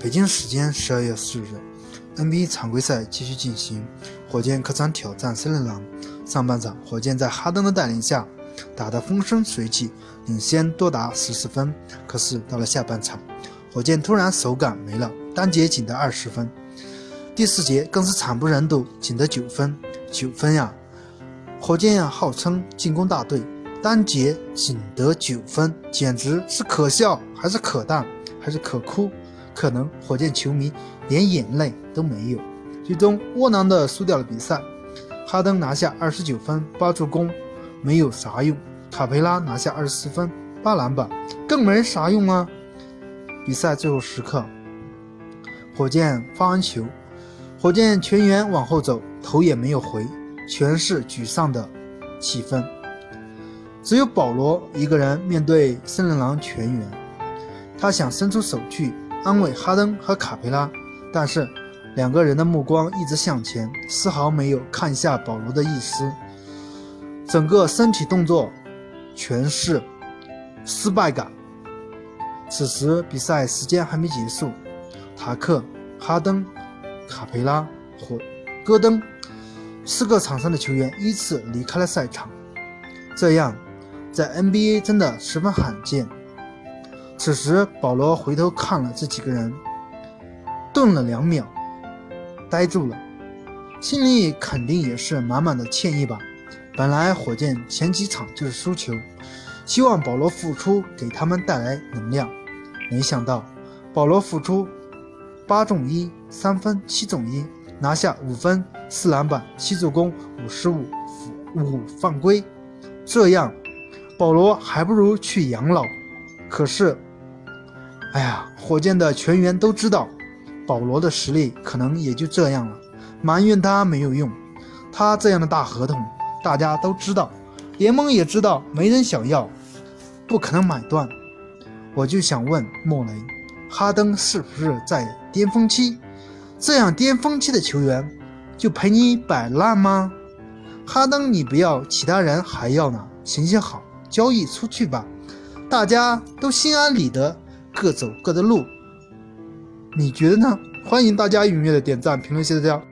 北京时间十二月四日，NBA 常规赛继续进行，火箭客场挑战森林狼。上半场，火箭在哈登的带领下打得风生水起，领先多达十四分。可是到了下半场，火箭突然手感没了，单节仅得二十分。第四节更是惨不忍睹，仅得九分。九分呀！火箭呀，号称进攻大队，单节仅得九分，简直是可笑，还是可淡，还是可哭？可能火箭球迷连眼泪都没有，最终窝囊的输掉了比赛。哈登拿下二十九分八助攻，没有啥用；卡佩拉拿下二十四分八篮板，更没啥用啊！比赛最后时刻，火箭发完球，火箭全员往后走，头也没有回，全是沮丧的气氛。只有保罗一个人面对森林狼全员，他想伸出手去。安慰哈登和卡佩拉，但是两个人的目光一直向前，丝毫没有看下保罗的意思。整个身体动作全是失败感。此时比赛时间还没结束，塔克、哈登、卡佩拉、或戈登四个场上的球员依次离开了赛场，这样在 NBA 真的十分罕见。此时，保罗回头看了这几个人，顿了两秒，呆住了，心里肯定也是满满的歉意吧。本来火箭前几场就是输球，希望保罗复出给他们带来能量，没想到保罗复出八中一，三分七中一，拿下五分四篮板七助攻五失误五犯规，这样保罗还不如去养老。可是。哎呀，火箭的全员都知道，保罗的实力可能也就这样了，埋怨他没有用。他这样的大合同，大家都知道，联盟也知道，没人想要，不可能买断。我就想问莫雷，哈登是不是在巅峰期？这样巅峰期的球员，就陪你摆烂吗？哈登你不要，其他人还要呢，行行好，交易出去吧，大家都心安理得。各走各的路，你觉得呢？欢迎大家踊跃的点赞、评论、谢谢大家。